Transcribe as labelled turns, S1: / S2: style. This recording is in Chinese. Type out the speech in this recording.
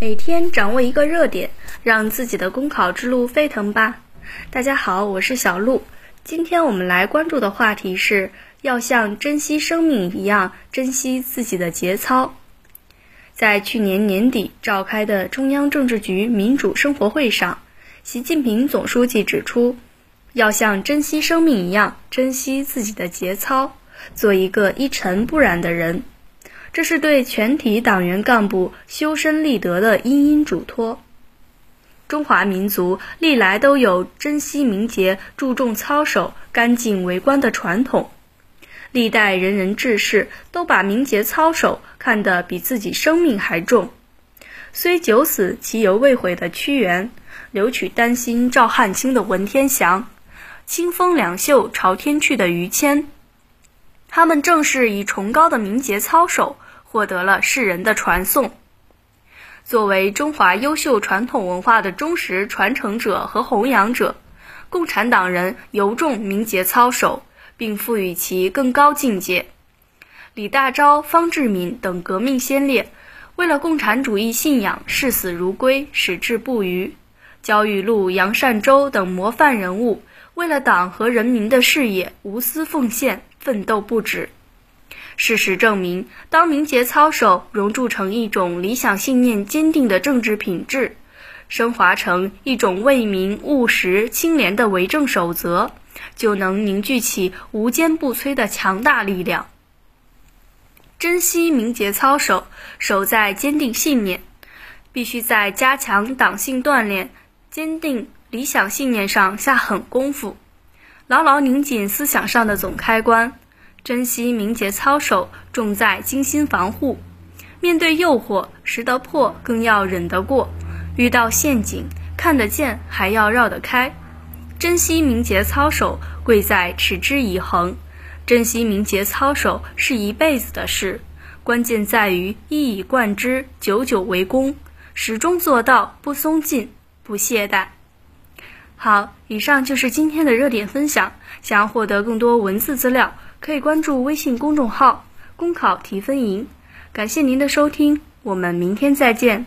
S1: 每天掌握一个热点，让自己的公考之路沸腾吧！大家好，我是小鹿。今天我们来关注的话题是要像珍惜生命一样珍惜自己的节操。在去年年底召开的中央政治局民主生活会上，习近平总书记指出，要像珍惜生命一样珍惜自己的节操，做一个一尘不染的人。这是对全体党员干部修身立德的殷殷嘱托。中华民族历来都有珍惜名节、注重操守、干净为官的传统，历代仁人志士都把名节操守看得比自己生命还重。虽九死其犹未悔的屈原，留取丹心照汗青的文天祥，清风两袖朝天去的于谦，他们正是以崇高的名节操守。获得了世人的传颂。作为中华优秀传统文化的忠实传承者和弘扬者，共产党人尤重名节操守，并赋予其更高境界。李大钊、方志敏等革命先烈，为了共产主义信仰视死如归，矢志不渝；焦裕禄、杨善洲等模范人物，为了党和人民的事业无私奉献，奋斗不止。事实证明，当名节操守融铸成一种理想信念坚定的政治品质，升华成一种为民务实、清廉的为政守则，就能凝聚起无坚不摧的强大力量。珍惜名节操守，守在坚定信念，必须在加强党性锻炼、坚定理想信念上下狠功夫，牢牢拧紧思想上的总开关。珍惜名节操守，重在精心防护。面对诱惑，识得破，更要忍得过；遇到陷阱，看得见，还要绕得开。珍惜名节操守，贵在持之以恒。珍惜名节操守是一辈子的事，关键在于一以贯之，久久为功，始终做到不松劲、不懈怠。好，以上就是今天的热点分享。想要获得更多文字资料。可以关注微信公众号“公考提分营”，感谢您的收听，我们明天再见。